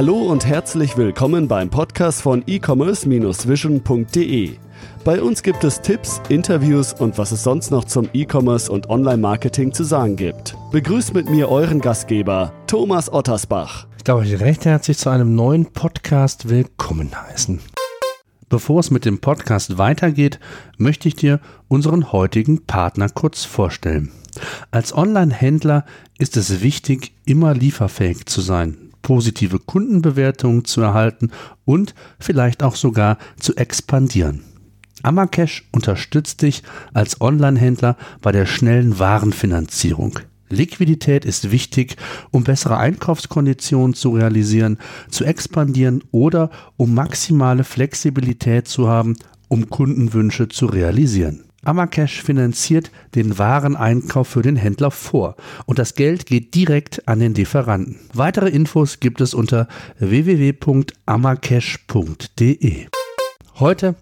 Hallo und herzlich willkommen beim Podcast von e-commerce-vision.de. Bei uns gibt es Tipps, Interviews und was es sonst noch zum E-Commerce und Online-Marketing zu sagen gibt. Begrüßt mit mir euren Gastgeber, Thomas Ottersbach. Ich darf euch recht herzlich zu einem neuen Podcast willkommen heißen. Bevor es mit dem Podcast weitergeht, möchte ich dir unseren heutigen Partner kurz vorstellen. Als Online-Händler ist es wichtig, immer lieferfähig zu sein, positive Kundenbewertungen zu erhalten und vielleicht auch sogar zu expandieren. Amacash unterstützt dich als Online-Händler bei der schnellen Warenfinanzierung. Liquidität ist wichtig, um bessere Einkaufskonditionen zu realisieren, zu expandieren oder um maximale Flexibilität zu haben, um Kundenwünsche zu realisieren. Amacash finanziert den Wareneinkauf für den Händler vor und das Geld geht direkt an den Lieferanten. Weitere Infos gibt es unter www.amacash.de. Heute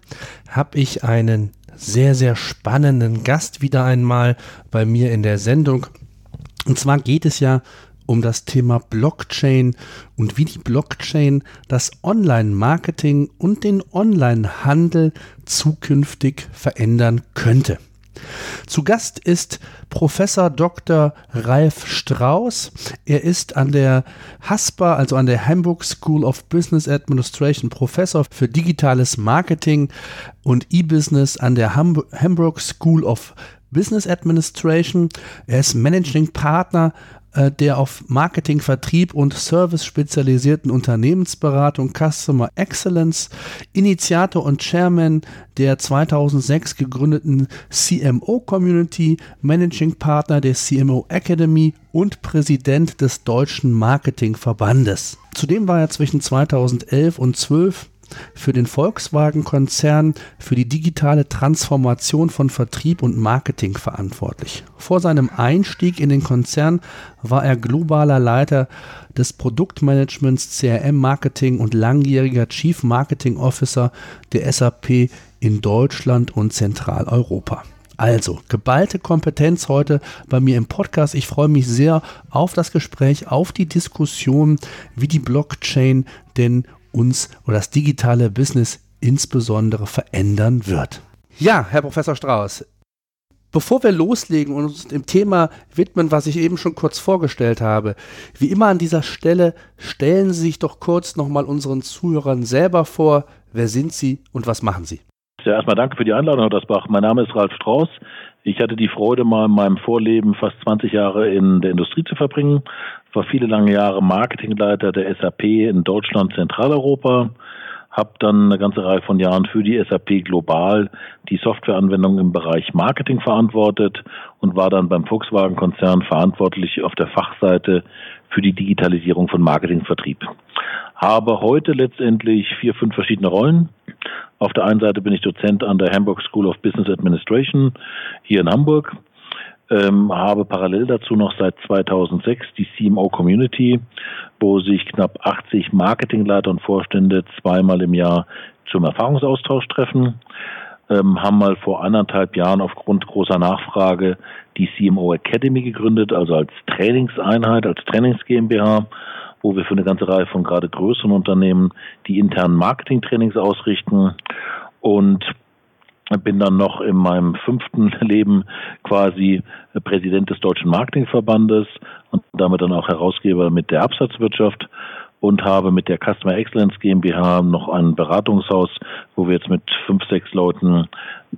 habe ich einen sehr, sehr spannenden Gast wieder einmal bei mir in der Sendung. Und zwar geht es ja um das Thema Blockchain und wie die Blockchain das Online-Marketing und den Online-Handel zukünftig verändern könnte. Zu Gast ist Professor Dr. Ralf Strauß. Er ist an der HASPA, also an der Hamburg School of Business Administration, Professor für digitales Marketing und E-Business an der Hamburg School of Business Administration. Er ist Managing Partner der auf Marketing, Vertrieb und Service spezialisierten Unternehmensberatung Customer Excellence, Initiator und Chairman der 2006 gegründeten CMO Community, Managing Partner der CMO Academy und Präsident des Deutschen Marketingverbandes. Zudem war er zwischen 2011 und 2012 für den Volkswagen-Konzern für die digitale Transformation von Vertrieb und Marketing verantwortlich. Vor seinem Einstieg in den Konzern war er globaler Leiter des Produktmanagements CRM Marketing und langjähriger Chief Marketing Officer der SAP in Deutschland und Zentraleuropa. Also, geballte Kompetenz heute bei mir im Podcast. Ich freue mich sehr auf das Gespräch, auf die Diskussion, wie die Blockchain denn uns oder das digitale Business insbesondere verändern wird. Ja, Herr Professor Strauß, bevor wir loslegen und uns dem Thema widmen, was ich eben schon kurz vorgestellt habe, wie immer an dieser Stelle stellen Sie sich doch kurz nochmal unseren Zuhörern selber vor. Wer sind Sie und was machen Sie? Ja, erstmal danke für die Einladung, Herr Dasbach. Mein Name ist Ralf Strauß. Ich hatte die Freude, mal in meinem Vorleben fast 20 Jahre in der Industrie zu verbringen, war viele lange Jahre Marketingleiter der SAP in Deutschland, Zentraleuropa, habe dann eine ganze Reihe von Jahren für die SAP global die Softwareanwendung im Bereich Marketing verantwortet und war dann beim Volkswagen-Konzern verantwortlich auf der Fachseite für die Digitalisierung von Marketingvertrieb. Habe heute letztendlich vier, fünf verschiedene Rollen. Auf der einen Seite bin ich Dozent an der Hamburg School of Business Administration hier in Hamburg ähm, habe parallel dazu noch seit 2006 die CMO Community, wo sich knapp 80 Marketingleiter und Vorstände zweimal im Jahr zum Erfahrungsaustausch treffen. Ähm, haben mal vor anderthalb Jahren aufgrund großer Nachfrage die CMO Academy gegründet, also als Trainingseinheit, als Trainings GmbH, wo wir für eine ganze Reihe von gerade größeren Unternehmen die internen Marketing-Trainings ausrichten und bin dann noch in meinem fünften Leben quasi Präsident des Deutschen Marketingverbandes und damit dann auch Herausgeber mit der Absatzwirtschaft und habe mit der Customer Excellence GmbH noch ein Beratungshaus, wo wir jetzt mit fünf, sechs Leuten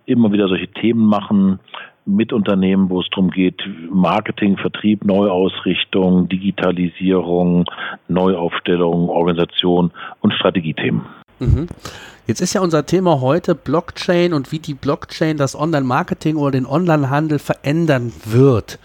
immer wieder solche Themen machen mit Unternehmen, wo es darum geht, Marketing, Vertrieb, Neuausrichtung, Digitalisierung, Neuaufstellung, Organisation und Strategiethemen. Mhm. Jetzt ist ja unser Thema heute Blockchain und wie die Blockchain das Online-Marketing oder den Online-Handel verändern wird.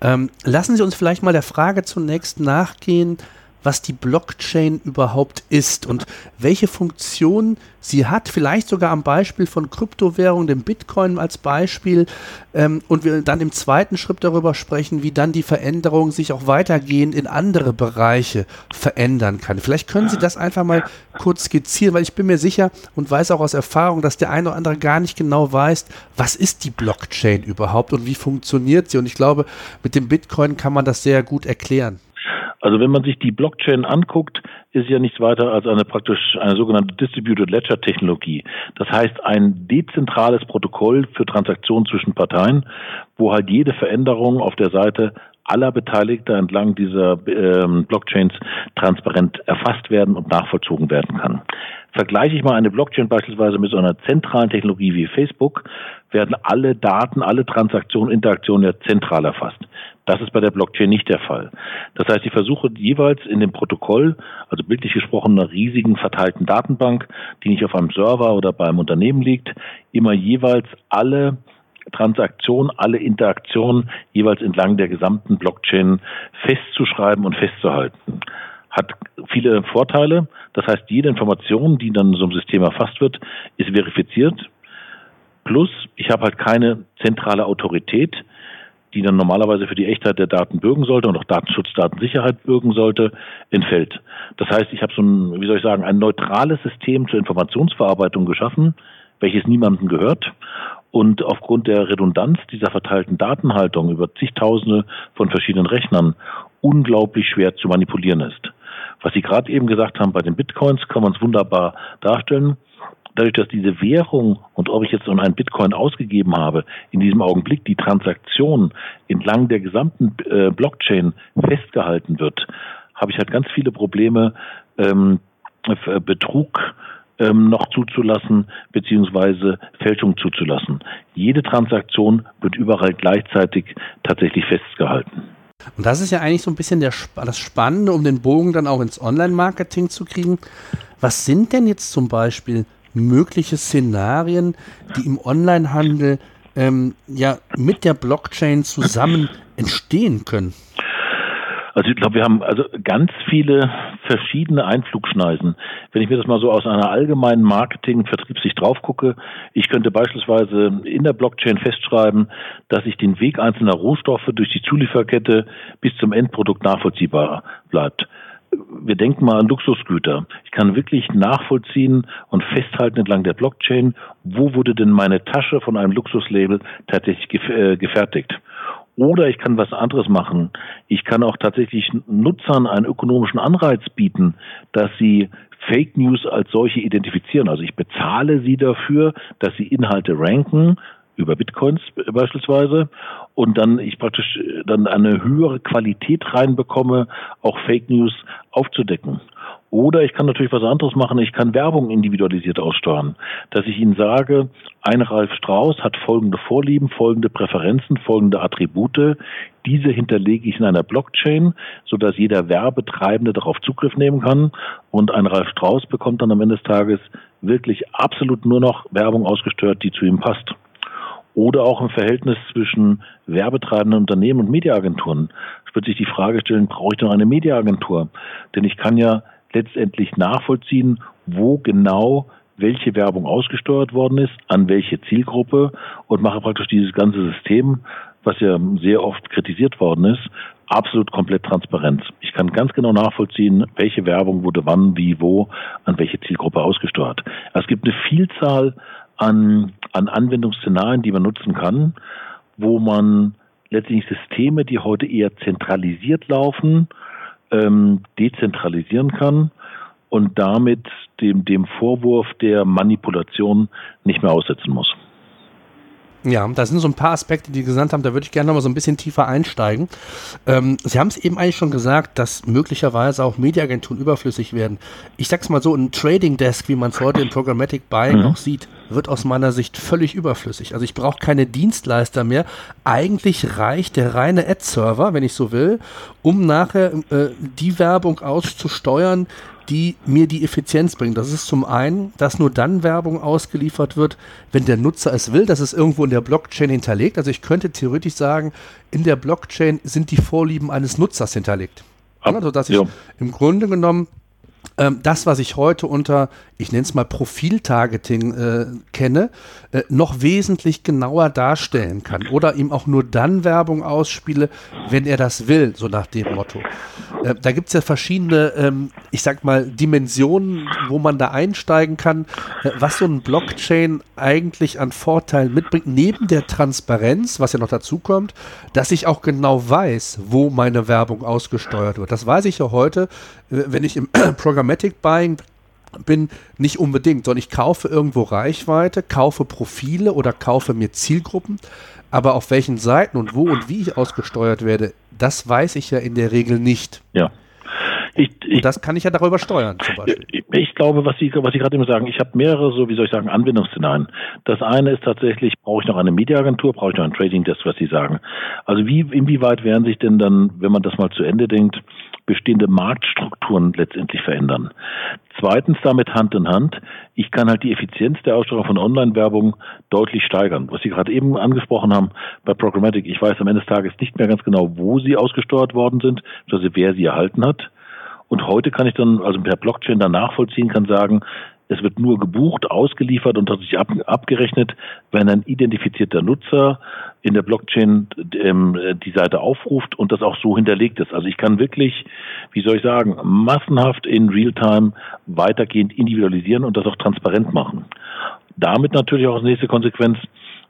Ähm, lassen Sie uns vielleicht mal der Frage zunächst nachgehen, was die Blockchain überhaupt ist und welche Funktion sie hat, vielleicht sogar am Beispiel von Kryptowährungen, dem Bitcoin als Beispiel, ähm, und wir dann im zweiten Schritt darüber sprechen, wie dann die Veränderung sich auch weitergehend in andere Bereiche verändern kann. Vielleicht können Sie das einfach mal kurz skizzieren, weil ich bin mir sicher und weiß auch aus Erfahrung, dass der eine oder andere gar nicht genau weiß, was ist die Blockchain überhaupt und wie funktioniert sie. Und ich glaube, mit dem Bitcoin kann man das sehr gut erklären. Also wenn man sich die Blockchain anguckt, ist ja nichts weiter als eine praktisch eine sogenannte Distributed Ledger Technologie. Das heißt ein dezentrales Protokoll für Transaktionen zwischen Parteien, wo halt jede Veränderung auf der Seite aller Beteiligter entlang dieser ähm, Blockchains transparent erfasst werden und nachvollzogen werden kann. Vergleiche ich mal eine Blockchain beispielsweise mit so einer zentralen Technologie wie Facebook, werden alle Daten, alle Transaktionen, Interaktionen ja zentral erfasst. Das ist bei der Blockchain nicht der Fall. Das heißt, ich versuche jeweils in dem Protokoll, also bildlich gesprochen einer riesigen verteilten Datenbank, die nicht auf einem Server oder beim Unternehmen liegt, immer jeweils alle Transaktion, alle Interaktionen jeweils entlang der gesamten Blockchain festzuschreiben und festzuhalten. Hat viele Vorteile. Das heißt, jede Information, die dann in so einem System erfasst wird, ist verifiziert. Plus, ich habe halt keine zentrale Autorität, die dann normalerweise für die Echtheit der Daten bürgen sollte und auch Datenschutz, Datensicherheit bürgen sollte, entfällt. Das heißt, ich habe so ein, wie soll ich sagen, ein neutrales System zur Informationsverarbeitung geschaffen, welches niemandem gehört und aufgrund der Redundanz dieser verteilten Datenhaltung über zigtausende von verschiedenen Rechnern unglaublich schwer zu manipulieren ist. Was Sie gerade eben gesagt haben, bei den Bitcoins kann man es wunderbar darstellen. Dadurch, dass diese Währung und ob ich jetzt so einen Bitcoin ausgegeben habe, in diesem Augenblick die Transaktion entlang der gesamten äh, Blockchain festgehalten wird, habe ich halt ganz viele Probleme, ähm, Betrug ähm, noch zuzulassen, beziehungsweise Fälschung zuzulassen. Jede Transaktion wird überall gleichzeitig tatsächlich festgehalten. Und das ist ja eigentlich so ein bisschen der, das Spannende, um den Bogen dann auch ins Online-Marketing zu kriegen. Was sind denn jetzt zum Beispiel mögliche Szenarien, die im Onlinehandel ähm, ja mit der Blockchain zusammen entstehen können? Also ich glaube, wir haben also ganz viele verschiedene Einflugschneisen. Wenn ich mir das mal so aus einer allgemeinen Marketing-Vertriebssicht drauf gucke, ich könnte beispielsweise in der Blockchain festschreiben, dass sich den Weg einzelner Rohstoffe durch die Zulieferkette bis zum Endprodukt nachvollziehbar bleibt wir denken mal an Luxusgüter. Ich kann wirklich nachvollziehen und festhalten entlang der Blockchain, wo wurde denn meine Tasche von einem Luxuslabel tatsächlich äh, gefertigt. Oder ich kann was anderes machen. Ich kann auch tatsächlich Nutzern einen ökonomischen Anreiz bieten, dass sie Fake News als solche identifizieren. Also ich bezahle sie dafür, dass sie Inhalte ranken, über Bitcoins beispielsweise und dann ich praktisch dann eine höhere Qualität reinbekomme, auch Fake News aufzudecken. Oder ich kann natürlich was anderes machen. Ich kann Werbung individualisiert aussteuern. Dass ich Ihnen sage, ein Ralf Strauß hat folgende Vorlieben, folgende Präferenzen, folgende Attribute. Diese hinterlege ich in einer Blockchain, sodass jeder Werbetreibende darauf Zugriff nehmen kann. Und ein Ralf Strauß bekommt dann am Ende des Tages wirklich absolut nur noch Werbung ausgesteuert, die zu ihm passt. Oder auch im Verhältnis zwischen werbetreibenden Unternehmen und Mediaagenturen. Es wird sich die Frage stellen, brauche ich noch eine Mediaagentur? Denn ich kann ja letztendlich nachvollziehen, wo genau welche Werbung ausgesteuert worden ist, an welche Zielgruppe und mache praktisch dieses ganze System, was ja sehr oft kritisiert worden ist, absolut komplett transparent. Ich kann ganz genau nachvollziehen, welche Werbung wurde wann, wie, wo, an welche Zielgruppe ausgesteuert. Es gibt eine Vielzahl an, an Anwendungsszenarien, die man nutzen kann, wo man letztendlich Systeme, die heute eher zentralisiert laufen, ähm, dezentralisieren kann und damit dem, dem Vorwurf der Manipulation nicht mehr aussetzen muss. Ja, da sind so ein paar Aspekte, die Sie genannt haben, da würde ich gerne noch mal so ein bisschen tiefer einsteigen. Ähm, Sie haben es eben eigentlich schon gesagt, dass möglicherweise auch Mediaagenturen überflüssig werden. Ich sag's mal so, ein Trading Desk, wie man es heute im Programmatic Buying mhm. noch sieht, wird aus meiner Sicht völlig überflüssig. Also ich brauche keine Dienstleister mehr. Eigentlich reicht der reine Ad-Server, wenn ich so will, um nachher äh, die Werbung auszusteuern, die mir die Effizienz bringen. Das ist zum einen, dass nur dann Werbung ausgeliefert wird, wenn der Nutzer es will. Das ist irgendwo in der Blockchain hinterlegt. Also ich könnte theoretisch sagen, in der Blockchain sind die Vorlieben eines Nutzers hinterlegt. Also dass ich ja. im Grunde genommen ähm, das, was ich heute unter, ich nenne es mal Profiltargeting äh, kenne, äh, noch wesentlich genauer darstellen kann oder ihm auch nur dann Werbung ausspiele, wenn er das will, so nach dem Motto. Äh, da gibt es ja verschiedene, ähm, ich sag mal, Dimensionen, wo man da einsteigen kann, äh, was so ein Blockchain eigentlich an Vorteilen mitbringt, neben der Transparenz, was ja noch dazu kommt, dass ich auch genau weiß, wo meine Werbung ausgesteuert wird. Das weiß ich ja heute, wenn ich im Programmatic Buying bin nicht unbedingt, sondern ich kaufe irgendwo Reichweite, kaufe Profile oder kaufe mir Zielgruppen, aber auf welchen Seiten und wo und wie ich ausgesteuert werde, das weiß ich ja in der Regel nicht. Ja. Ich, ich, und das kann ich ja darüber steuern, zum Beispiel. Ich, ich glaube, was Sie, was Sie gerade immer sagen, ich habe mehrere, so wie soll ich sagen, Anwendungsszenarien. Das eine ist tatsächlich, brauche ich noch eine Mediaagentur, brauche ich noch ein Trading-Desk, was Sie sagen. Also wie, inwieweit werden sich denn dann, wenn man das mal zu Ende denkt, bestehende Marktstrukturen letztendlich verändern. Zweitens damit Hand in Hand, ich kann halt die Effizienz der Ausstrahlung von Online-Werbung deutlich steigern. Was Sie gerade eben angesprochen haben bei Programmatic, ich weiß am Ende des Tages nicht mehr ganz genau, wo sie ausgesteuert worden sind, also wer sie erhalten hat. Und heute kann ich dann, also per Blockchain dann nachvollziehen, kann sagen, es wird nur gebucht, ausgeliefert und hat sich ab, abgerechnet, wenn ein identifizierter Nutzer in der Blockchain ähm, die Seite aufruft und das auch so hinterlegt ist. Also ich kann wirklich, wie soll ich sagen, massenhaft in Realtime weitergehend individualisieren und das auch transparent machen. Damit natürlich auch als nächste Konsequenz,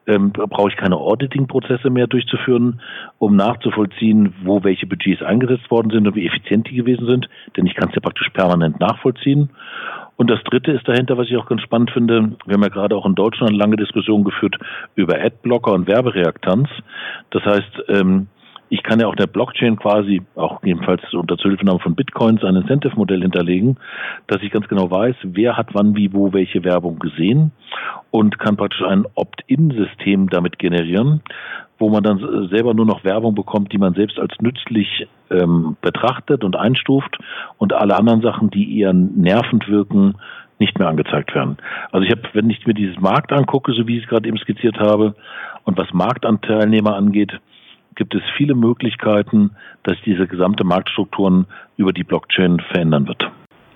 ähm, brauche ich keine Auditing-Prozesse mehr durchzuführen, um nachzuvollziehen, wo welche Budgets eingesetzt worden sind und wie effizient die gewesen sind, denn ich kann es ja praktisch permanent nachvollziehen. Und das Dritte ist dahinter, was ich auch ganz spannend finde, wir haben ja gerade auch in Deutschland lange Diskussionen geführt über Adblocker und Werbereaktanz. Das heißt, ähm, ich kann ja auch der Blockchain quasi, auch jedenfalls unter Zuhilfenahme von Bitcoins, ein Incentive-Modell hinterlegen, dass ich ganz genau weiß, wer hat wann, wie, wo welche Werbung gesehen und kann praktisch ein Opt-in-System damit generieren, wo man dann selber nur noch Werbung bekommt, die man selbst als nützlich ähm, betrachtet und einstuft und alle anderen Sachen, die eher nervend wirken, nicht mehr angezeigt werden. Also ich habe, wenn ich mir dieses Markt angucke, so wie ich es gerade eben skizziert habe, und was Marktanteilnehmer angeht, gibt es viele Möglichkeiten, dass diese gesamte Marktstrukturen über die Blockchain verändern wird.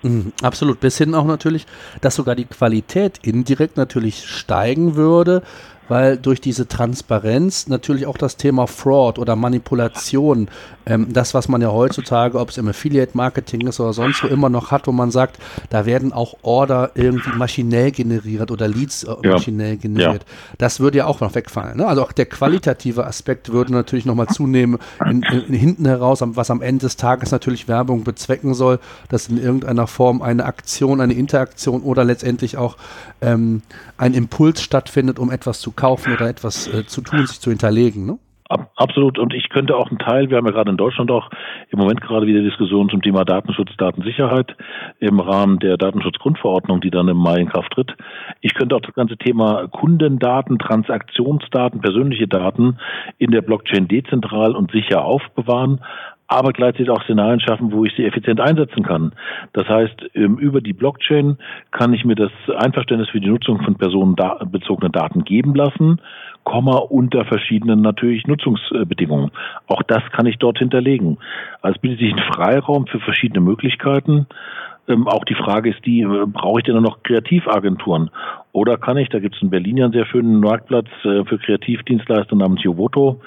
Mhm, absolut, bis hin auch natürlich, dass sogar die Qualität indirekt natürlich steigen würde, weil durch diese Transparenz natürlich auch das Thema Fraud oder Manipulation, ähm, das, was man ja heutzutage, ob es im Affiliate-Marketing ist oder sonst wo immer noch hat, wo man sagt, da werden auch Order irgendwie maschinell generiert oder Leads äh, ja. maschinell generiert. Ja. Das würde ja auch noch wegfallen. Ne? Also auch der qualitative Aspekt würde natürlich nochmal zunehmen, in, in, hinten heraus, was am Ende des Tages natürlich Werbung bezwecken soll, dass in irgendeiner Form eine Aktion, eine Interaktion oder letztendlich auch ähm, ein Impuls stattfindet, um etwas zu kaufen oder etwas äh, zu tun, sich zu hinterlegen. Ne? Absolut. Und ich könnte auch einen Teil, wir haben ja gerade in Deutschland auch im Moment gerade wieder Diskussionen zum Thema Datenschutz, Datensicherheit im Rahmen der Datenschutzgrundverordnung, die dann im Mai in Kraft tritt. Ich könnte auch das ganze Thema Kundendaten, Transaktionsdaten, persönliche Daten in der Blockchain dezentral und sicher aufbewahren aber gleichzeitig auch Szenarien schaffen, wo ich sie effizient einsetzen kann. Das heißt, ähm, über die Blockchain kann ich mir das Einverständnis für die Nutzung von personenbezogenen Daten geben lassen, Komma unter verschiedenen natürlich Nutzungsbedingungen. Auch das kann ich dort hinterlegen. Also bietet sich ein Freiraum für verschiedene Möglichkeiten. Ähm, auch die Frage ist die, äh, brauche ich denn noch Kreativagenturen? Oder kann ich, da gibt es in Berlin ja einen sehr schönen Marktplatz äh, für Kreativdienstleister namens Jovoto,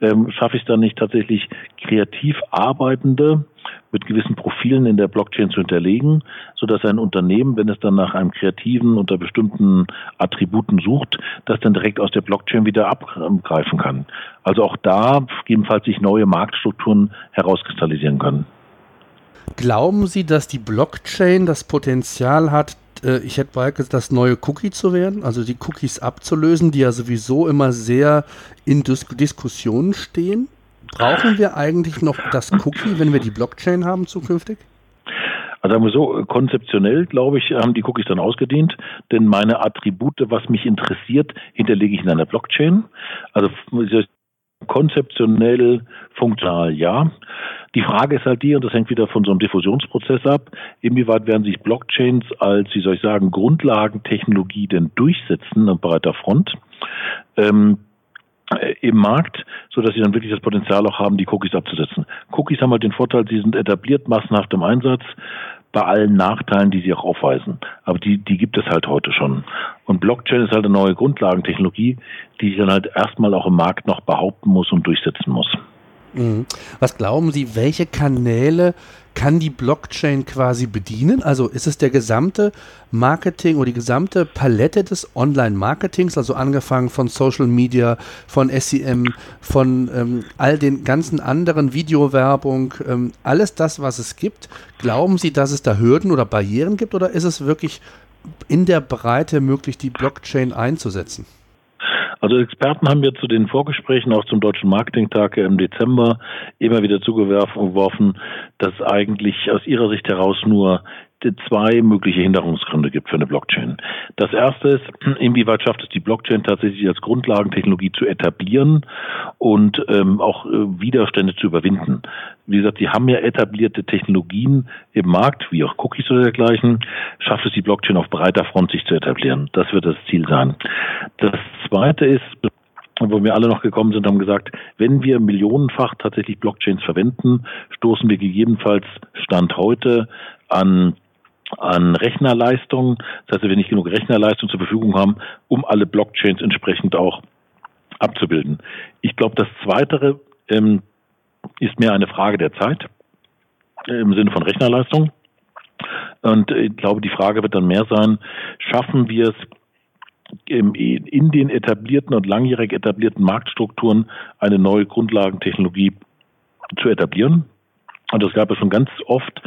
ähm, schaffe ich es dann nicht tatsächlich kreativ Arbeitende mit gewissen Profilen in der Blockchain zu hinterlegen, so dass ein Unternehmen, wenn es dann nach einem Kreativen unter bestimmten Attributen sucht, das dann direkt aus der Blockchain wieder abgreifen kann. Also auch da gegebenenfalls sich neue Marktstrukturen herauskristallisieren können. Glauben Sie, dass die Blockchain das Potenzial hat, äh, ich hätte bald gesagt, das neue Cookie zu werden, also die Cookies abzulösen, die ja sowieso immer sehr in Dis Diskussionen stehen? Brauchen wir eigentlich noch das Cookie, wenn wir die Blockchain haben zukünftig? Also sagen wir so, konzeptionell, glaube ich, haben die Cookies dann ausgedient, denn meine Attribute, was mich interessiert, hinterlege ich in einer Blockchain. Also konzeptionell, funktional, ja. Die Frage ist halt die, und das hängt wieder von so einem Diffusionsprozess ab, inwieweit werden sich Blockchains als, wie soll ich sagen, Grundlagentechnologie denn durchsetzen an breiter Front ähm, äh, im Markt, so dass sie dann wirklich das Potenzial auch haben, die Cookies abzusetzen. Cookies haben halt den Vorteil, sie sind etabliert, massenhaft im Einsatz bei allen Nachteilen, die sie auch aufweisen. Aber die, die gibt es halt heute schon. Und Blockchain ist halt eine neue Grundlagentechnologie, die sich dann halt erstmal auch im Markt noch behaupten muss und durchsetzen muss. Mhm. Was glauben Sie, welche Kanäle kann die Blockchain quasi bedienen? Also ist es der gesamte Marketing oder die gesamte Palette des Online-Marketings, also angefangen von Social Media, von SEM, von ähm, all den ganzen anderen Videowerbung, ähm, alles das, was es gibt. Glauben Sie, dass es da Hürden oder Barrieren gibt oder ist es wirklich in der Breite möglich, die Blockchain einzusetzen? Also Experten haben mir zu den Vorgesprächen auch zum Deutschen Marketingtag im Dezember immer wieder zugeworfen, dass eigentlich aus ihrer Sicht heraus nur zwei mögliche Hinderungsgründe gibt für eine Blockchain. Das erste ist, inwieweit schafft es die Blockchain tatsächlich als Grundlagentechnologie zu etablieren und ähm, auch äh, Widerstände zu überwinden. Wie gesagt, sie haben ja etablierte Technologien im Markt, wie auch Cookies oder dergleichen. Schafft es die Blockchain auf breiter Front sich zu etablieren? Das wird das Ziel sein. Das zweite ist, wo wir alle noch gekommen sind, haben gesagt, wenn wir millionenfach tatsächlich Blockchains verwenden, stoßen wir gegebenenfalls Stand heute an an Rechnerleistung. Das heißt, wenn wir nicht genug Rechnerleistung zur Verfügung haben, um alle Blockchains entsprechend auch abzubilden. Ich glaube, das Zweite ähm, ist mehr eine Frage der Zeit im Sinne von Rechnerleistung. Und ich glaube, die Frage wird dann mehr sein, schaffen wir es in den etablierten und langjährig etablierten Marktstrukturen eine neue Grundlagentechnologie zu etablieren? Und es gab ja schon ganz oft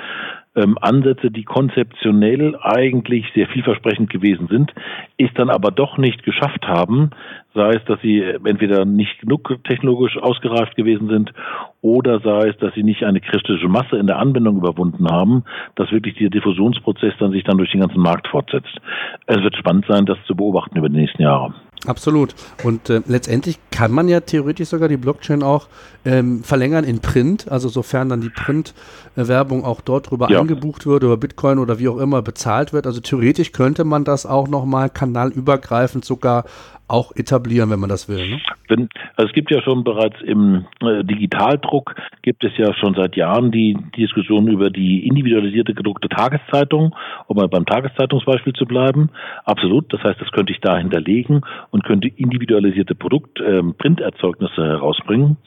ähm, Ansätze, die konzeptionell eigentlich sehr vielversprechend gewesen sind, es dann aber doch nicht geschafft haben, sei es, dass sie entweder nicht genug technologisch ausgereift gewesen sind oder sei es, dass sie nicht eine kritische Masse in der Anwendung überwunden haben, dass wirklich der Diffusionsprozess dann sich dann durch den ganzen Markt fortsetzt. Es wird spannend sein, das zu beobachten über die nächsten Jahre. Absolut. Und äh, letztendlich kann man ja theoretisch sogar die Blockchain auch ähm, verlängern in Print, also sofern dann die Print-Werbung auch dort drüber ja. eingebucht wird oder Bitcoin oder wie auch immer bezahlt wird. Also theoretisch könnte man das auch nochmal kanalübergreifend sogar auch etablieren, wenn man das will. Ne? Wenn, also es gibt ja schon bereits im äh, Digitaldruck gibt es ja schon seit Jahren die, Diskussion über die individualisierte gedruckte Tageszeitung, um mal beim Tageszeitungsbeispiel zu bleiben. Absolut. Das heißt, das könnte ich da hinterlegen und könnte individualisierte Produkt, äh, Printerzeugnisse herausbringen.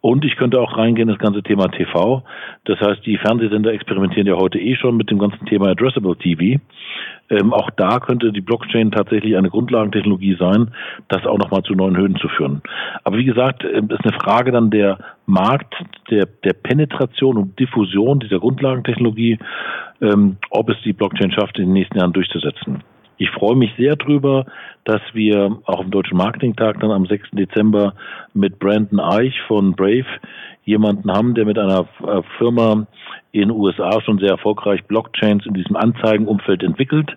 Und ich könnte auch reingehen das ganze Thema TV. Das heißt, die Fernsehsender experimentieren ja heute eh schon mit dem ganzen Thema Addressable TV. Ähm, auch da könnte die Blockchain tatsächlich eine Grundlagentechnologie sein, das auch nochmal zu neuen Höhen zu führen. Aber wie gesagt, es ähm, ist eine Frage dann der Markt, der, der Penetration und Diffusion dieser Grundlagentechnologie, ähm, ob es die Blockchain schafft, in den nächsten Jahren durchzusetzen. Ich freue mich sehr drüber, dass wir auch im Deutschen Marketingtag dann am 6. Dezember mit Brandon Eich von Brave jemanden haben, der mit einer äh, Firma in den USA schon sehr erfolgreich Blockchains in diesem Anzeigenumfeld entwickelt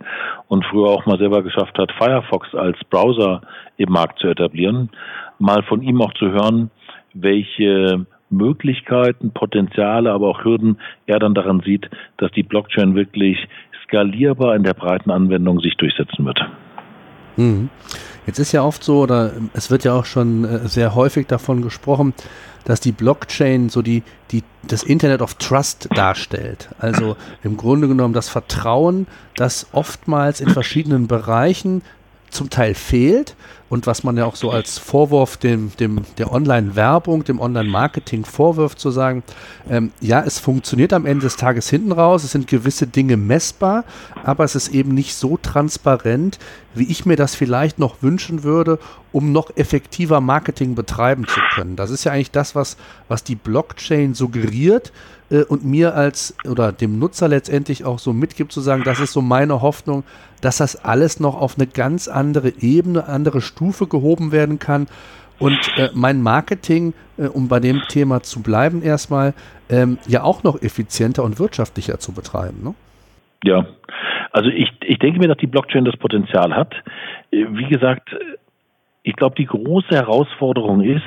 und früher auch mal selber geschafft hat, Firefox als Browser im Markt zu etablieren. Mal von ihm auch zu hören, welche Möglichkeiten, Potenziale, aber auch Hürden er dann daran sieht, dass die Blockchain wirklich skalierbar in der breiten Anwendung sich durchsetzen wird. Mhm. Jetzt ist ja oft so, oder es wird ja auch schon äh, sehr häufig davon gesprochen, dass die Blockchain so die, die, das Internet of Trust darstellt. Also im Grunde genommen das Vertrauen, das oftmals in verschiedenen Bereichen zum Teil fehlt und was man ja auch so als Vorwurf dem, dem, der Online-Werbung, dem Online-Marketing vorwirft, zu sagen, ähm, ja, es funktioniert am Ende des Tages hinten raus, es sind gewisse Dinge messbar, aber es ist eben nicht so transparent, wie ich mir das vielleicht noch wünschen würde, um noch effektiver Marketing betreiben zu können. Das ist ja eigentlich das, was, was die Blockchain suggeriert, äh, und mir als oder dem Nutzer letztendlich auch so mitgibt, zu sagen, das ist so meine Hoffnung, dass das alles noch auf eine ganz andere Ebene, andere Stufe gehoben werden kann und äh, mein Marketing, äh, um bei dem Thema zu bleiben erstmal, ähm, ja auch noch effizienter und wirtschaftlicher zu betreiben. Ne? Ja, also ich, ich denke mir, dass die Blockchain das Potenzial hat. Wie gesagt, ich glaube, die große Herausforderung ist,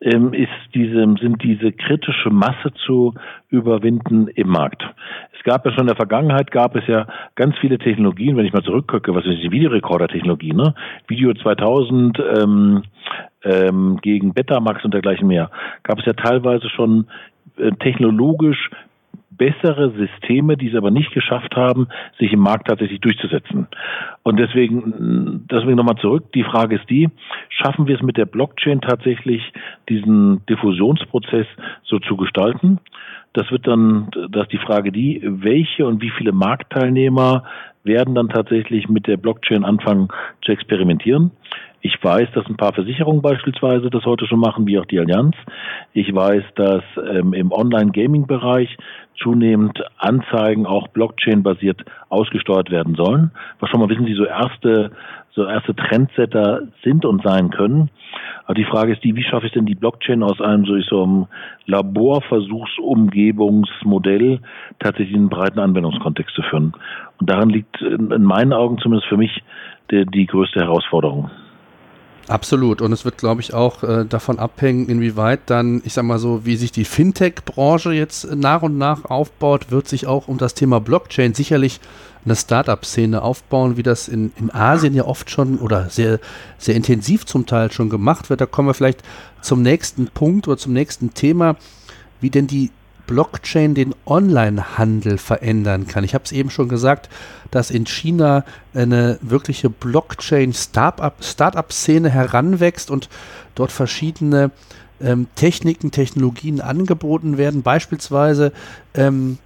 ähm, ist diese, sind diese kritische Masse zu überwinden im Markt. Es gab ja schon in der Vergangenheit, gab es ja ganz viele Technologien, wenn ich mal zurückgucke, was ist die Videorekorder-Technologie, ne? Video 2000 ähm, ähm, gegen Betamax und dergleichen mehr, gab es ja teilweise schon äh, technologisch bessere Systeme, die es aber nicht geschafft haben, sich im Markt tatsächlich durchzusetzen. Und deswegen, deswegen nochmal zurück. Die Frage ist die, schaffen wir es mit der Blockchain tatsächlich, diesen Diffusionsprozess so zu gestalten? Das wird dann, das ist die Frage die, welche und wie viele Marktteilnehmer werden dann tatsächlich mit der Blockchain anfangen zu experimentieren. Ich weiß, dass ein paar Versicherungen beispielsweise das heute schon machen, wie auch die Allianz. Ich weiß, dass ähm, im Online-Gaming-Bereich zunehmend Anzeigen auch Blockchain-basiert ausgesteuert werden sollen. Was schon mal wissen Sie, so erste, so erste Trendsetter sind und sein können. Aber die Frage ist die, wie schaffe ich denn die Blockchain aus einem so, so einem Laborversuchsumgebungsmodell tatsächlich in einen breiten Anwendungskontext zu führen? Und daran liegt in meinen Augen zumindest für mich die, die größte Herausforderung. Absolut. Und es wird, glaube ich, auch äh, davon abhängen, inwieweit dann, ich sag mal so, wie sich die Fintech-Branche jetzt nach und nach aufbaut, wird sich auch um das Thema Blockchain sicherlich eine Startup-Szene aufbauen, wie das in, in Asien ja oft schon oder sehr, sehr intensiv zum Teil schon gemacht wird. Da kommen wir vielleicht zum nächsten Punkt oder zum nächsten Thema, wie denn die Blockchain den Online-Handel verändern kann. Ich habe es eben schon gesagt, dass in China eine wirkliche Blockchain-Startup-Szene heranwächst und dort verschiedene ähm, Techniken, Technologien angeboten werden. Beispielsweise, ähm,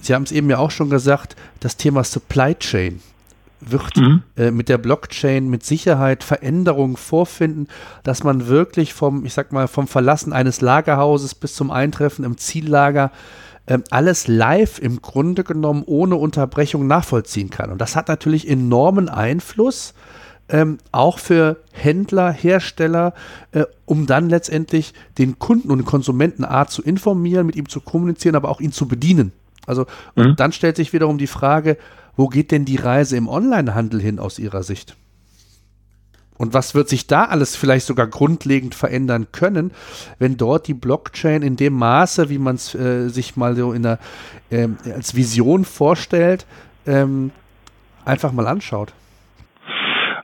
Sie haben es eben ja auch schon gesagt, das Thema Supply Chain wird mhm. äh, mit der Blockchain mit Sicherheit Veränderungen vorfinden, dass man wirklich vom, ich sag mal, vom Verlassen eines Lagerhauses bis zum Eintreffen im Ziellager äh, alles live im Grunde genommen ohne Unterbrechung nachvollziehen kann. Und das hat natürlich enormen Einfluss. Ähm, auch für Händler, Hersteller, äh, um dann letztendlich den Kunden und den Konsumenten A zu informieren, mit ihm zu kommunizieren, aber auch ihn zu bedienen. Also, mhm. und dann stellt sich wiederum die Frage, wo geht denn die Reise im Onlinehandel hin aus Ihrer Sicht? Und was wird sich da alles vielleicht sogar grundlegend verändern können, wenn dort die Blockchain in dem Maße, wie man es äh, sich mal so in der, äh, als Vision vorstellt, ähm, einfach mal anschaut?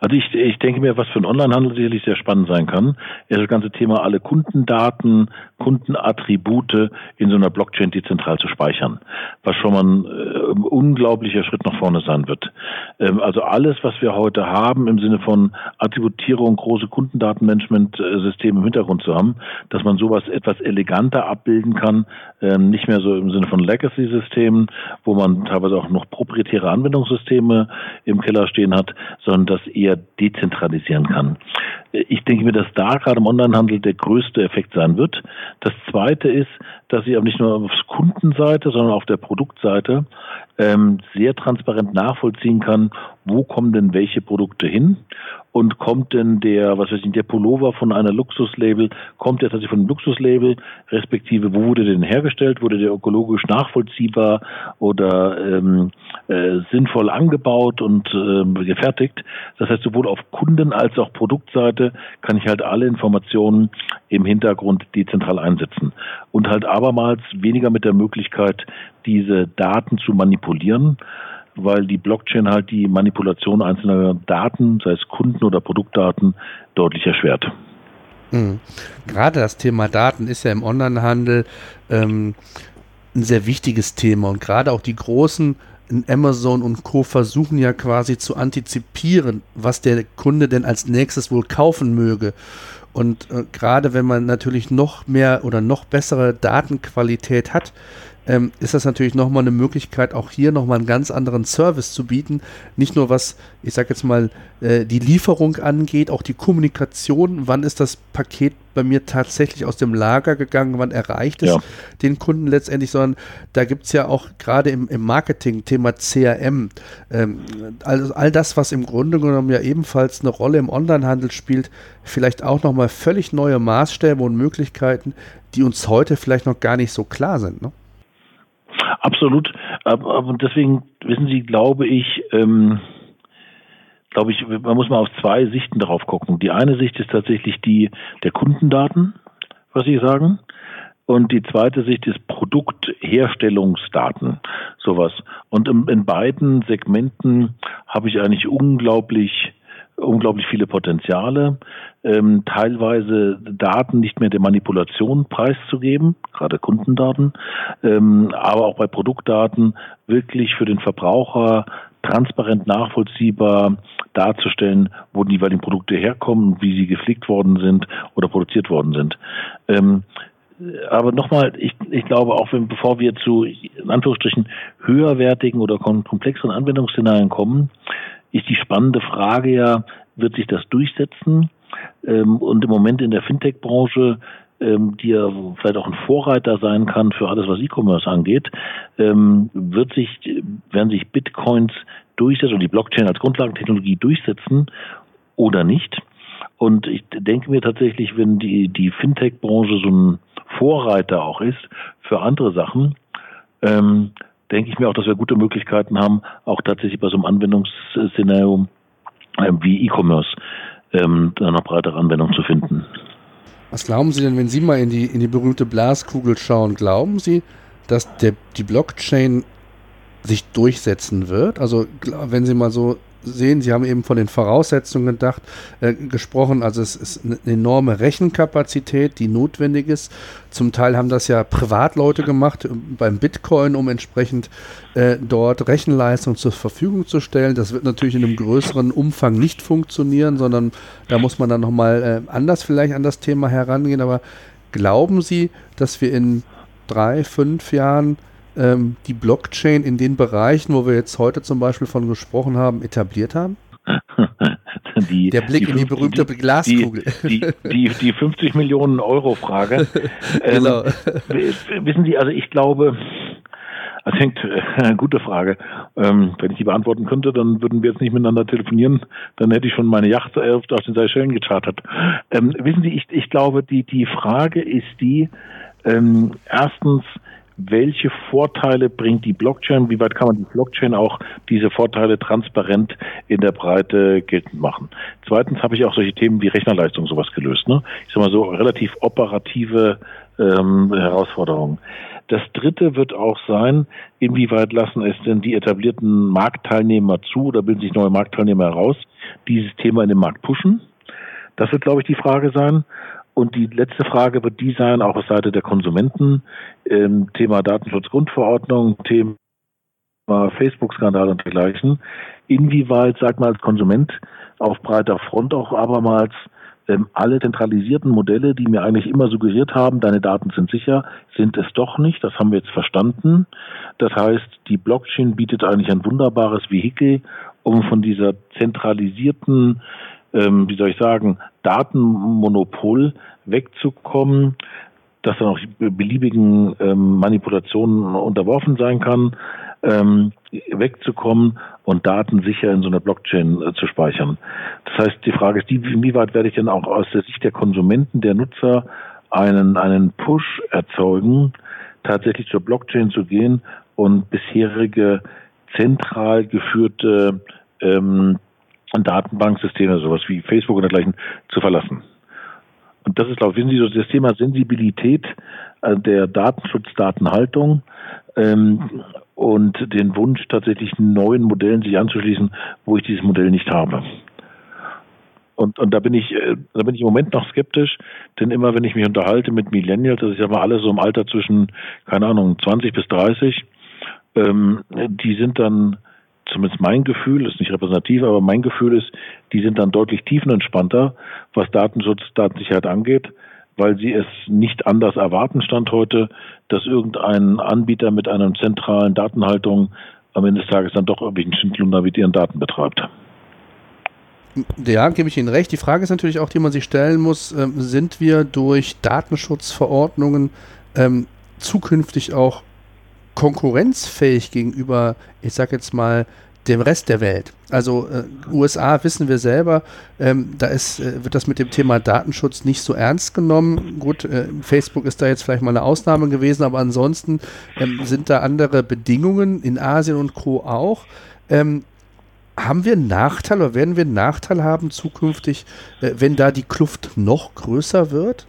Also ich, ich denke mir, was für einen Onlinehandel sicherlich sehr spannend sein kann, ist das ganze Thema, alle Kundendaten, Kundenattribute in so einer Blockchain dezentral zu speichern, was schon mal ein äh, unglaublicher Schritt nach vorne sein wird. Ähm, also alles, was wir heute haben im Sinne von Attributierung, große Kundendatenmanagement-Systeme im Hintergrund zu haben, dass man sowas etwas eleganter abbilden kann, ähm, nicht mehr so im Sinne von Legacy-Systemen, wo man teilweise auch noch proprietäre Anwendungssysteme im Keller stehen hat, sondern das eher dezentralisieren kann. Ich denke mir, dass da gerade im Onlinehandel der größte Effekt sein wird. Das zweite ist, dass ich aber nicht nur auf Kundenseite, sondern auf der Produktseite ähm, sehr transparent nachvollziehen kann, wo kommen denn welche Produkte hin und kommt denn der, was weiß ich, der Pullover von einer Luxuslabel, kommt der tatsächlich von einem Luxuslabel, respektive wo wurde denn hergestellt, wurde der ökologisch nachvollziehbar oder ähm, äh, sinnvoll angebaut und äh, gefertigt. Das heißt, sowohl auf Kunden- als auch Produktseite kann ich halt alle Informationen im Hintergrund dezentral einsetzen und halt abermals weniger mit der Möglichkeit, diese Daten zu manipulieren, weil die Blockchain halt die Manipulation einzelner Daten, sei es Kunden- oder Produktdaten, deutlich erschwert. Mhm. Gerade das Thema Daten ist ja im Onlinehandel ähm, ein sehr wichtiges Thema und gerade auch die großen Amazon und Co. versuchen ja quasi zu antizipieren, was der Kunde denn als nächstes wohl kaufen möge. Und äh, gerade wenn man natürlich noch mehr oder noch bessere Datenqualität hat, ähm, ist das natürlich nochmal eine Möglichkeit, auch hier nochmal einen ganz anderen Service zu bieten. Nicht nur was, ich sag jetzt mal, äh, die Lieferung angeht, auch die Kommunikation. Wann ist das Paket bei mir tatsächlich aus dem Lager gegangen? Wann erreicht es ja. den Kunden letztendlich? Sondern da gibt es ja auch gerade im, im Marketing Thema CRM. Ähm, all, all das, was im Grunde genommen ja ebenfalls eine Rolle im Onlinehandel spielt, vielleicht auch nochmal völlig neue Maßstäbe und Möglichkeiten, die uns heute vielleicht noch gar nicht so klar sind. Ne? Absolut. Und deswegen, wissen Sie, glaube ich, ähm, glaube ich, man muss mal auf zwei Sichten darauf gucken. Die eine Sicht ist tatsächlich die der Kundendaten, was Sie sagen. Und die zweite Sicht ist Produktherstellungsdaten, sowas. Und in, in beiden Segmenten habe ich eigentlich unglaublich unglaublich viele Potenziale, ähm, teilweise Daten nicht mehr der Manipulation preiszugeben, gerade Kundendaten, ähm, aber auch bei Produktdaten wirklich für den Verbraucher transparent nachvollziehbar darzustellen, wo die jeweiligen Produkte herkommen, wie sie gepflegt worden sind oder produziert worden sind. Ähm, aber nochmal, ich, ich glaube, auch wenn, bevor wir zu, in Anführungsstrichen, höherwertigen oder komplexeren Anwendungsszenarien kommen, ist die spannende Frage ja, wird sich das durchsetzen? Ähm, und im Moment in der Fintech-Branche, ähm, die ja vielleicht auch ein Vorreiter sein kann für alles, was E-Commerce angeht, ähm, wird sich, werden sich Bitcoins durchsetzen und die Blockchain als Grundlagentechnologie durchsetzen oder nicht? Und ich denke mir tatsächlich, wenn die, die Fintech-Branche so ein Vorreiter auch ist für andere Sachen, denke ich mir auch, dass wir gute Möglichkeiten haben, auch tatsächlich bei so einem Anwendungsszenario äh, wie E-Commerce ähm, eine breitere Anwendung zu finden. Was glauben Sie denn, wenn Sie mal in die, in die berühmte Blaskugel schauen? Glauben Sie, dass der, die Blockchain sich durchsetzen wird? Also wenn Sie mal so sehen, Sie haben eben von den Voraussetzungen gedacht, äh, gesprochen. Also es ist eine enorme Rechenkapazität, die notwendig ist. Zum Teil haben das ja Privatleute gemacht beim Bitcoin, um entsprechend äh, dort Rechenleistung zur Verfügung zu stellen. Das wird natürlich in einem größeren Umfang nicht funktionieren, sondern da muss man dann nochmal äh, anders vielleicht an das Thema herangehen. Aber glauben Sie, dass wir in drei, fünf Jahren ähm, die Blockchain in den Bereichen, wo wir jetzt heute zum Beispiel von gesprochen haben, etabliert haben? Die, Der Blick die in die berühmte die, Glaskugel. Die, die, die, 50 Millionen Euro Frage. genau. Ähm, wissen Sie, also ich glaube, das hängt, äh, gute Frage. Ähm, wenn ich die beantworten könnte, dann würden wir jetzt nicht miteinander telefonieren. Dann hätte ich schon meine Yacht auf den Seychellen gechartert. Ähm, wissen Sie, ich, ich glaube, die, die Frage ist die, ähm, erstens, welche Vorteile bringt die Blockchain, wie weit kann man die Blockchain auch diese Vorteile transparent in der Breite geltend machen. Zweitens habe ich auch solche Themen wie Rechnerleistung sowas gelöst. Ne? Ich sage mal so relativ operative ähm, Herausforderungen. Das dritte wird auch sein, inwieweit lassen es denn die etablierten Marktteilnehmer zu oder bilden sich neue Marktteilnehmer heraus, dieses Thema in den Markt pushen. Das wird, glaube ich, die Frage sein. Und die letzte Frage wird die sein, auch aus Seite der Konsumenten, ähm, Thema Datenschutzgrundverordnung, Thema Facebook-Skandal und dergleichen. Inwieweit, sagt man als Konsument, auf breiter Front auch abermals ähm, alle zentralisierten Modelle, die mir eigentlich immer suggeriert haben, deine Daten sind sicher, sind es doch nicht. Das haben wir jetzt verstanden. Das heißt, die Blockchain bietet eigentlich ein wunderbares Vehikel, um von dieser zentralisierten ähm, wie soll ich sagen, Datenmonopol wegzukommen, das dann auch beliebigen ähm, Manipulationen unterworfen sein kann, ähm, wegzukommen und Daten sicher in so einer Blockchain äh, zu speichern. Das heißt, die Frage ist, die, inwieweit werde ich denn auch aus der Sicht der Konsumenten, der Nutzer einen, einen Push erzeugen, tatsächlich zur Blockchain zu gehen und bisherige zentral geführte ähm, Datenbanksysteme, sowas wie Facebook und dergleichen, zu verlassen. Und das ist, glaube ich, das Thema Sensibilität äh, der Datenschutzdatenhaltung ähm, und den Wunsch, tatsächlich neuen Modellen sich anzuschließen, wo ich dieses Modell nicht habe. Und, und da bin ich, äh, da bin ich im Moment noch skeptisch, denn immer wenn ich mich unterhalte mit Millennials, also ich sage mal alle so im Alter zwischen, keine Ahnung, 20 bis 30, ähm, die sind dann zumindest mein Gefühl, ist nicht repräsentativ, aber mein Gefühl ist, die sind dann deutlich tiefenentspannter, was Datenschutz, Datensicherheit angeht, weil sie es nicht anders erwarten, Stand heute, dass irgendein Anbieter mit einer zentralen Datenhaltung am Ende des Tages dann doch irgendwelchen Schindlunder mit ihren Daten betreibt. Ja, gebe ich Ihnen recht. Die Frage ist natürlich auch, die man sich stellen muss, ähm, sind wir durch Datenschutzverordnungen ähm, zukünftig auch konkurrenzfähig gegenüber, ich sag jetzt mal, dem Rest der Welt. Also äh, USA wissen wir selber, ähm, da ist, äh, wird das mit dem Thema Datenschutz nicht so ernst genommen. Gut, äh, Facebook ist da jetzt vielleicht mal eine Ausnahme gewesen, aber ansonsten ähm, sind da andere Bedingungen in Asien und Co. auch. Ähm, haben wir einen Nachteil oder werden wir einen Nachteil haben zukünftig, äh, wenn da die Kluft noch größer wird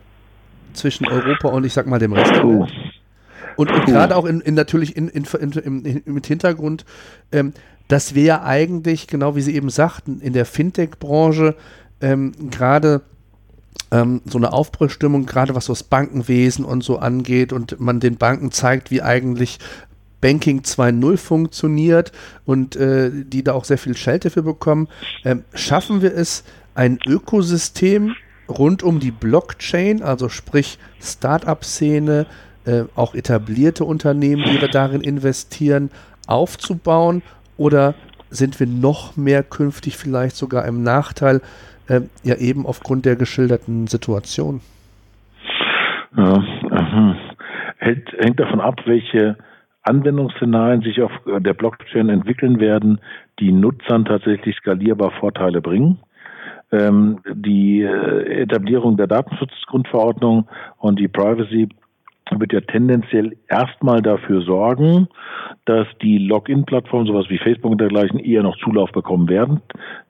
zwischen Europa und ich sag mal dem Rest der Welt? Und, und gerade auch in, in natürlich in, in, mit Hintergrund, ähm, dass wir ja eigentlich, genau wie Sie eben sagten, in der Fintech-Branche ähm, gerade ähm, so eine Aufbruchstimmung, gerade was das Bankenwesen und so angeht und man den Banken zeigt, wie eigentlich Banking 2.0 funktioniert und äh, die da auch sehr viel Schelte für bekommen. Ähm, schaffen wir es, ein Ökosystem rund um die Blockchain, also sprich Startup-Szene, äh, auch etablierte Unternehmen, die darin investieren, aufzubauen? Oder sind wir noch mehr künftig vielleicht sogar im Nachteil, äh, ja eben aufgrund der geschilderten Situation? Ja. Hängt, hängt davon ab, welche Anwendungsszenarien sich auf der Blockchain entwickeln werden, die Nutzern tatsächlich skalierbar Vorteile bringen. Ähm, die äh, Etablierung der Datenschutzgrundverordnung und die Privacy wird ja tendenziell erstmal dafür sorgen, dass die Login-Plattformen, sowas wie Facebook und dergleichen, eher noch Zulauf bekommen werden.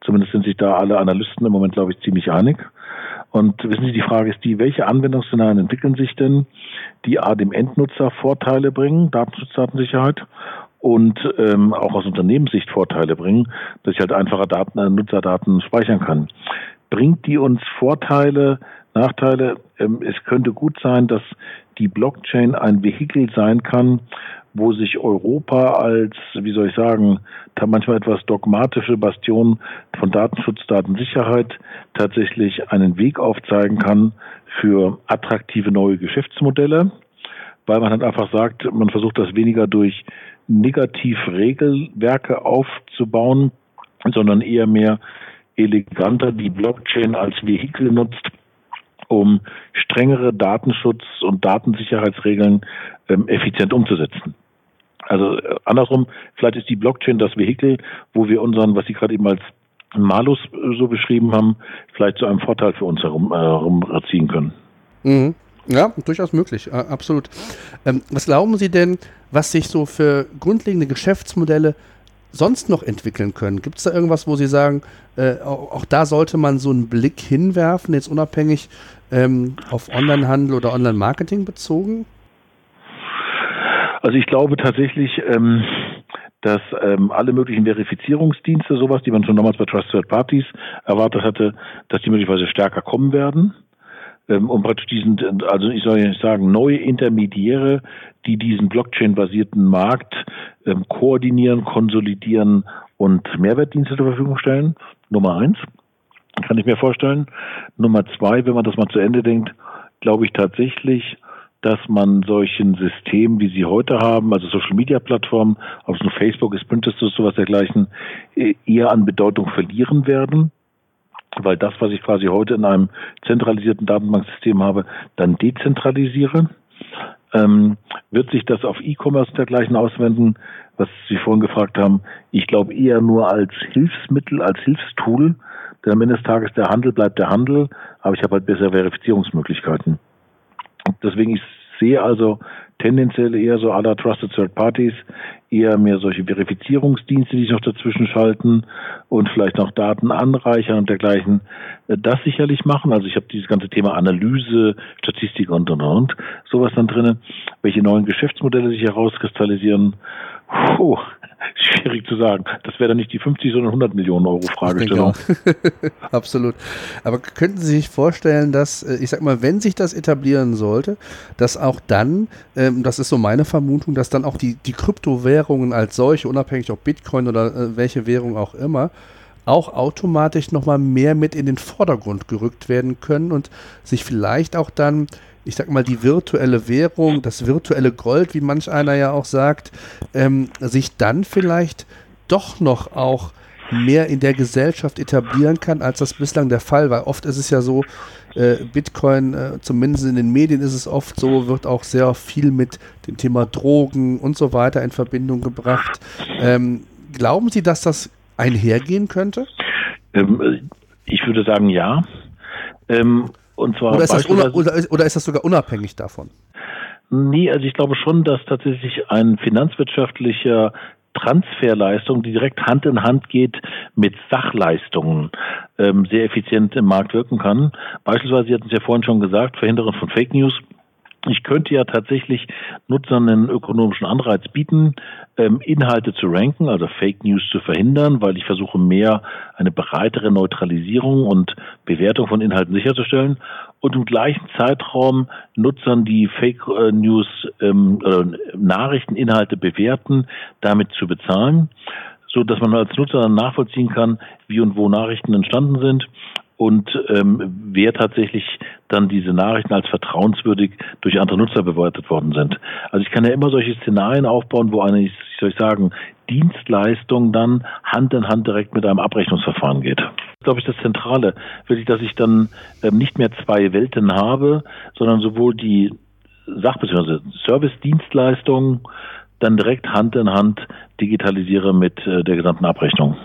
Zumindest sind sich da alle Analysten im Moment, glaube ich, ziemlich einig. Und wissen Sie, die Frage ist die, welche Anwendungsszenarien entwickeln sich denn, die A, dem Endnutzer Vorteile bringen, Datenschutz, Datensicherheit, und ähm, auch aus Unternehmenssicht Vorteile bringen, dass ich halt einfacher Daten, äh, Nutzerdaten speichern kann. Bringt die uns Vorteile, Nachteile? Ähm, es könnte gut sein, dass die Blockchain ein Vehikel sein kann, wo sich Europa als, wie soll ich sagen, manchmal etwas dogmatische Bastion von Datenschutz, Datensicherheit tatsächlich einen Weg aufzeigen kann für attraktive neue Geschäftsmodelle, weil man halt einfach sagt, man versucht das weniger durch Negativregelwerke aufzubauen, sondern eher mehr eleganter die Blockchain als Vehikel nutzt, um strengere Datenschutz- und Datensicherheitsregeln ähm, effizient umzusetzen. Also äh, andersrum, vielleicht ist die Blockchain das Vehikel, wo wir unseren, was Sie gerade eben als Malus äh, so beschrieben haben, vielleicht zu einem Vorteil für uns herum, äh, herumziehen können. Mhm. Ja, durchaus möglich, äh, absolut. Ähm, was glauben Sie denn, was sich so für grundlegende Geschäftsmodelle sonst noch entwickeln können? Gibt es da irgendwas, wo Sie sagen, äh, auch, auch, da sollte man so einen Blick hinwerfen, jetzt unabhängig ähm, auf Onlinehandel oder Online-Marketing bezogen? Also ich glaube tatsächlich, ähm, dass ähm, alle möglichen Verifizierungsdienste, sowas, die man schon damals bei Trust Third Parties erwartet hatte, dass die möglicherweise stärker kommen werden. Ähm, um praktisch diesen, also ich soll nicht sagen, neue Intermediäre, die diesen Blockchain-basierten Markt ähm, koordinieren, konsolidieren und Mehrwertdienste zur Verfügung stellen. Nummer eins, kann ich mir vorstellen. Nummer zwei, wenn man das mal zu Ende denkt, glaube ich tatsächlich, dass man solchen Systemen, wie sie heute haben, also Social Media Plattformen, ob es nur Facebook ist, Pinterest ist, sowas dergleichen, e-, eher an Bedeutung verlieren werden, weil das, was ich quasi heute in einem zentralisierten Datenbanksystem habe, dann dezentralisiere. Ähm, wird sich das auf E-Commerce dergleichen auswenden, was Sie vorhin gefragt haben? Ich glaube eher nur als Hilfsmittel, als Hilfstool, denn am Ende des Tages der Handel bleibt der Handel, aber ich habe halt bessere Verifizierungsmöglichkeiten. Deswegen, ich sehe also tendenziell eher so aller Trusted Third Parties, eher mehr solche Verifizierungsdienste, die sich noch dazwischen schalten und vielleicht noch Daten anreichern und dergleichen, äh, das sicherlich machen. Also ich habe dieses ganze Thema Analyse, Statistik und und und sowas dann drinne, welche neuen Geschäftsmodelle sich herauskristallisieren. Puh, schwierig zu sagen. Das wäre dann nicht die 50, sondern 100 Millionen Euro Fragestellung. Absolut. Aber könnten Sie sich vorstellen, dass, äh, ich sag mal, wenn sich das etablieren sollte, dass auch dann, ähm, das ist so meine Vermutung, dass dann auch die, die Kryptowährungen als solche, unabhängig ob Bitcoin oder äh, welche Währung auch immer, auch automatisch nochmal mehr mit in den Vordergrund gerückt werden können und sich vielleicht auch dann ich sag mal, die virtuelle Währung, das virtuelle Gold, wie manch einer ja auch sagt, ähm, sich dann vielleicht doch noch auch mehr in der Gesellschaft etablieren kann, als das bislang der Fall war. Oft ist es ja so, äh, Bitcoin, äh, zumindest in den Medien ist es oft so, wird auch sehr viel mit dem Thema Drogen und so weiter in Verbindung gebracht. Ähm, glauben Sie, dass das einhergehen könnte? Ähm, ich würde sagen, ja. Ähm, und zwar oder, ist das oder, oder ist das sogar unabhängig davon? Nee, also ich glaube schon, dass tatsächlich ein finanzwirtschaftlicher Transferleistung, die direkt Hand in Hand geht mit Sachleistungen, ähm, sehr effizient im Markt wirken kann. Beispielsweise, Sie hatten es ja vorhin schon gesagt, Verhinderung von Fake News ich könnte ja tatsächlich Nutzern einen ökonomischen Anreiz bieten, ähm, Inhalte zu ranken, also Fake News zu verhindern, weil ich versuche mehr eine breitere Neutralisierung und Bewertung von Inhalten sicherzustellen und im gleichen Zeitraum Nutzern die Fake äh, News ähm, oder Nachrichteninhalte bewerten, damit zu bezahlen, so dass man als Nutzer dann nachvollziehen kann, wie und wo Nachrichten entstanden sind und ähm, wer tatsächlich dann diese Nachrichten als vertrauenswürdig durch andere Nutzer bewertet worden sind. Also ich kann ja immer solche Szenarien aufbauen, wo eine, ich soll ich sagen, Dienstleistung dann Hand in Hand direkt mit einem Abrechnungsverfahren geht. Das ist, glaube ich, das Zentrale, wirklich, dass ich dann ähm, nicht mehr zwei Welten habe, sondern sowohl die Sach- bzw. Service-Dienstleistungen dann direkt Hand in Hand digitalisiere mit äh, der gesamten Abrechnung.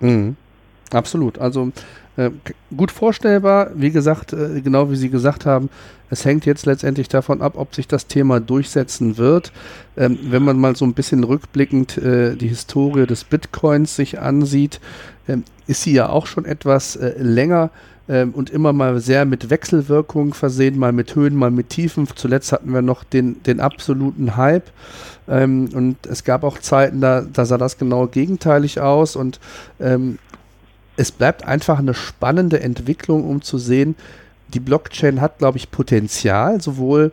Mhm. Absolut. Also äh, gut vorstellbar. Wie gesagt, äh, genau wie Sie gesagt haben, es hängt jetzt letztendlich davon ab, ob sich das Thema durchsetzen wird. Ähm, wenn man mal so ein bisschen rückblickend äh, die Historie des Bitcoins sich ansieht, ähm, ist sie ja auch schon etwas länger ähm, und immer mal sehr mit Wechselwirkungen versehen, mal mit Höhen, mal mit Tiefen. Zuletzt hatten wir noch den, den absoluten Hype. Ähm, und es gab auch Zeiten, da, da sah das genau gegenteilig aus. Und ähm, es bleibt einfach eine spannende Entwicklung, um zu sehen, die Blockchain hat, glaube ich, Potenzial, sowohl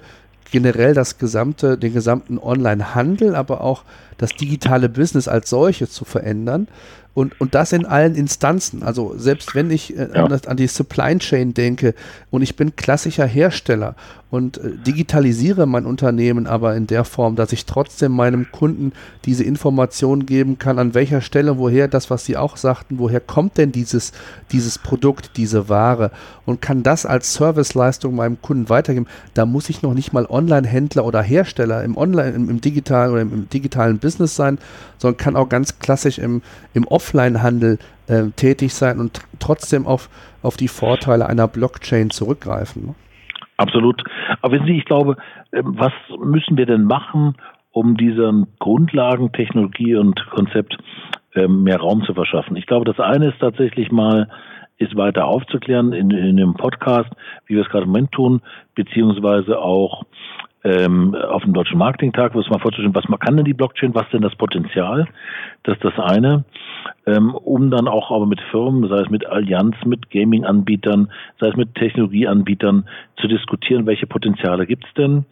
generell das gesamte, den gesamten Online-Handel, aber auch das digitale Business als solches zu verändern. Und, und das in allen Instanzen. Also selbst wenn ich äh, ja. an, an, die Supply Chain denke und ich bin klassischer Hersteller und äh, digitalisiere mein Unternehmen aber in der Form, dass ich trotzdem meinem Kunden diese Information geben kann, an welcher Stelle, woher das, was Sie auch sagten, woher kommt denn dieses, dieses Produkt, diese Ware und kann das als Serviceleistung meinem Kunden weitergeben. Da muss ich noch nicht mal Online-Händler oder Hersteller im Online, im, im digitalen oder im, im digitalen Business sein, sondern kann auch ganz klassisch im, im Offline-Handel äh, tätig sein und trotzdem auf, auf die Vorteile einer Blockchain zurückgreifen. Ne? Absolut. Aber wissen Sie, ich glaube, ähm, was müssen wir denn machen, um diesem Grundlagentechnologie und Konzept ähm, mehr Raum zu verschaffen? Ich glaube, das eine ist tatsächlich mal, ist weiter aufzuklären in, in dem Podcast, wie wir es gerade im Moment tun, beziehungsweise auch ähm, auf dem Deutschen Marketingtag, was mal vorzustellen, was man kann denn die Blockchain, was denn das Potenzial? Das ist das eine, ähm, um dann auch aber mit Firmen, sei es mit Allianz, mit Gaming-Anbietern, sei es mit Technologieanbietern zu diskutieren, welche Potenziale gibt's denn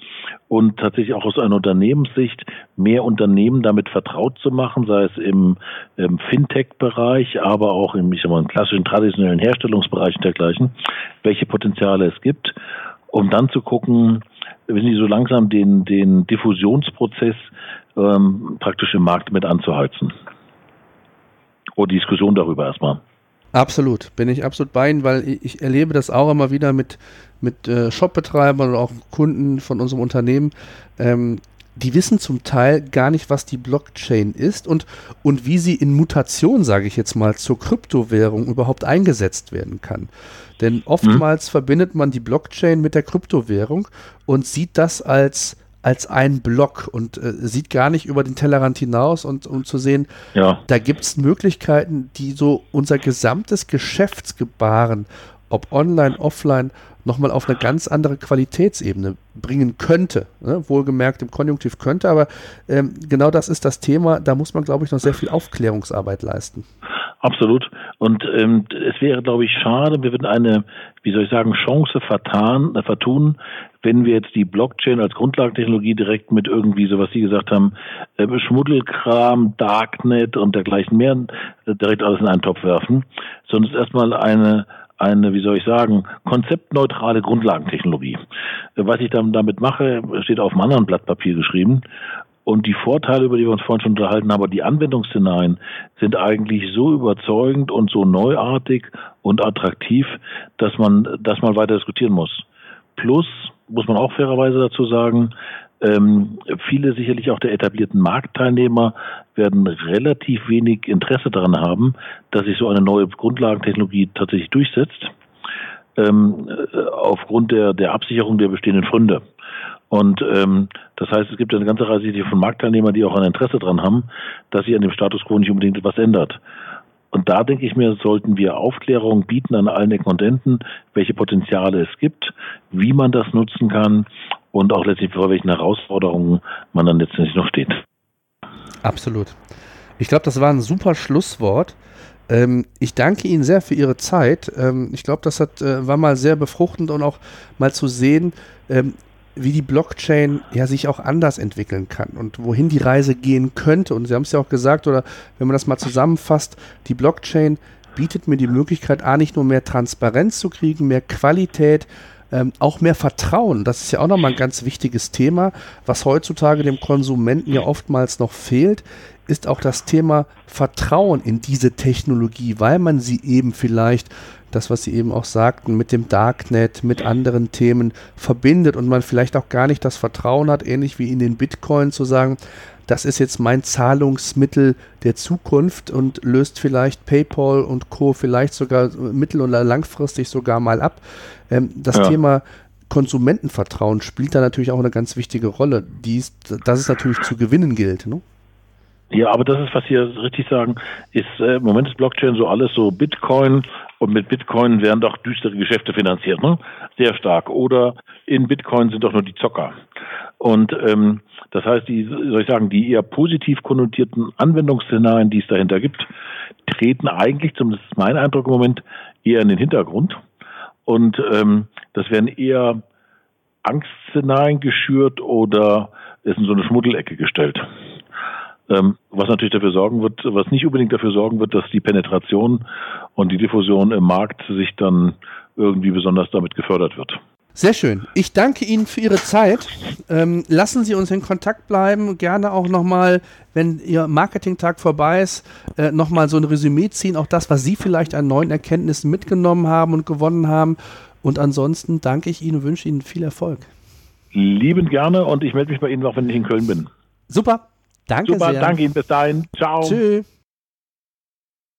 und tatsächlich auch aus einer Unternehmenssicht mehr Unternehmen damit vertraut zu machen, sei es im, im Fintech-Bereich, aber auch im, ich sag mal, im klassischen traditionellen Herstellungsbereich und dergleichen, welche Potenziale es gibt, um dann zu gucken, wissen Sie, so langsam den, den Diffusionsprozess ähm, praktisch im Markt mit anzuheizen. Oder Diskussion darüber erstmal. Absolut, bin ich absolut bei Ihnen, weil ich erlebe das auch immer wieder mit, mit äh, Shopbetreibern oder auch Kunden von unserem Unternehmen. Ähm, die wissen zum Teil gar nicht, was die Blockchain ist und, und wie sie in Mutation, sage ich jetzt mal, zur Kryptowährung überhaupt eingesetzt werden kann. Denn oftmals mhm. verbindet man die Blockchain mit der Kryptowährung und sieht das als als ein Block und äh, sieht gar nicht über den Tellerrand hinaus und um zu sehen, ja. da gibt es Möglichkeiten, die so unser gesamtes Geschäftsgebaren, ob online, offline, nochmal auf eine ganz andere Qualitätsebene bringen könnte. Ne? Wohlgemerkt im Konjunktiv könnte, aber ähm, genau das ist das Thema. Da muss man, glaube ich, noch sehr viel Aufklärungsarbeit leisten. Absolut. Und ähm, es wäre, glaube ich, schade, wir würden eine, wie soll ich sagen, Chance vertan, äh, vertun, wenn wir jetzt die Blockchain als Grundlagentechnologie direkt mit irgendwie, so was Sie gesagt haben, äh, Schmuddelkram, Darknet und dergleichen mehr äh, direkt alles in einen Topf werfen, sondern es ist erstmal eine eine, wie soll ich sagen, konzeptneutrale Grundlagentechnologie. Was ich damit mache, steht auf einem anderen Blatt Papier geschrieben. Und die Vorteile, über die wir uns vorhin schon unterhalten haben, aber die Anwendungsszenarien sind eigentlich so überzeugend und so neuartig und attraktiv, dass man das mal weiter diskutieren muss. Plus, muss man auch fairerweise dazu sagen, ähm, viele sicherlich auch der etablierten Marktteilnehmer werden relativ wenig Interesse daran haben, dass sich so eine neue Grundlagentechnologie tatsächlich durchsetzt, ähm, äh, aufgrund der, der Absicherung der bestehenden Funde. Und ähm, das heißt, es gibt eine ganze Reihe von Marktteilnehmern, die auch ein Interesse daran haben, dass sich an dem Status quo nicht unbedingt etwas ändert. Und da denke ich mir, sollten wir Aufklärung bieten an allen Ecken und Enden, welche Potenziale es gibt, wie man das nutzen kann und auch letztlich vor welchen Herausforderungen man dann letztendlich noch steht. Absolut. Ich glaube, das war ein super Schlusswort. Ähm, ich danke Ihnen sehr für Ihre Zeit. Ähm, ich glaube, das hat, äh, war mal sehr befruchtend und auch mal zu sehen, ähm, wie die Blockchain ja sich auch anders entwickeln kann und wohin die Reise gehen könnte. Und Sie haben es ja auch gesagt, oder wenn man das mal zusammenfasst, die Blockchain bietet mir die Möglichkeit, A, nicht nur mehr Transparenz zu kriegen, mehr Qualität, ähm, auch mehr Vertrauen. Das ist ja auch nochmal ein ganz wichtiges Thema, was heutzutage dem Konsumenten ja oftmals noch fehlt, ist auch das Thema Vertrauen in diese Technologie, weil man sie eben vielleicht das, was Sie eben auch sagten, mit dem Darknet, mit anderen Themen verbindet und man vielleicht auch gar nicht das Vertrauen hat, ähnlich wie in den Bitcoin zu sagen, das ist jetzt mein Zahlungsmittel der Zukunft und löst vielleicht PayPal und Co. vielleicht sogar mittel- oder langfristig sogar mal ab. Ähm, das ja. Thema Konsumentenvertrauen spielt da natürlich auch eine ganz wichtige Rolle, die ist, dass es natürlich zu gewinnen gilt. Ne? Ja, aber das ist, was Sie richtig sagen, ist äh, im Moment ist Blockchain so alles so Bitcoin und mit Bitcoin werden doch düstere Geschäfte finanziert, ne? Sehr stark. Oder in Bitcoin sind doch nur die Zocker. Und ähm, das heißt, die, soll ich sagen, die eher positiv konnotierten Anwendungsszenarien, die es dahinter gibt, treten eigentlich, zumindest ist mein Eindruck im Moment, eher in den Hintergrund. Und ähm, das werden eher Angstszenarien geschürt oder ist in so eine Schmuddelecke gestellt. Ähm, was natürlich dafür sorgen wird, was nicht unbedingt dafür sorgen wird, dass die Penetration und die Diffusion im Markt sich dann irgendwie besonders damit gefördert wird. Sehr schön. Ich danke Ihnen für Ihre Zeit. Ähm, lassen Sie uns in Kontakt bleiben. Gerne auch nochmal, wenn Ihr Marketingtag vorbei ist, äh, nochmal so ein Resümee ziehen. Auch das, was Sie vielleicht an neuen Erkenntnissen mitgenommen haben und gewonnen haben. Und ansonsten danke ich Ihnen und wünsche Ihnen viel Erfolg. Liebend gerne und ich melde mich bei Ihnen auch, wenn ich in Köln bin. Super. Danke Super, sehr. danke Ihnen. Bis dahin. Ciao. Tschüss.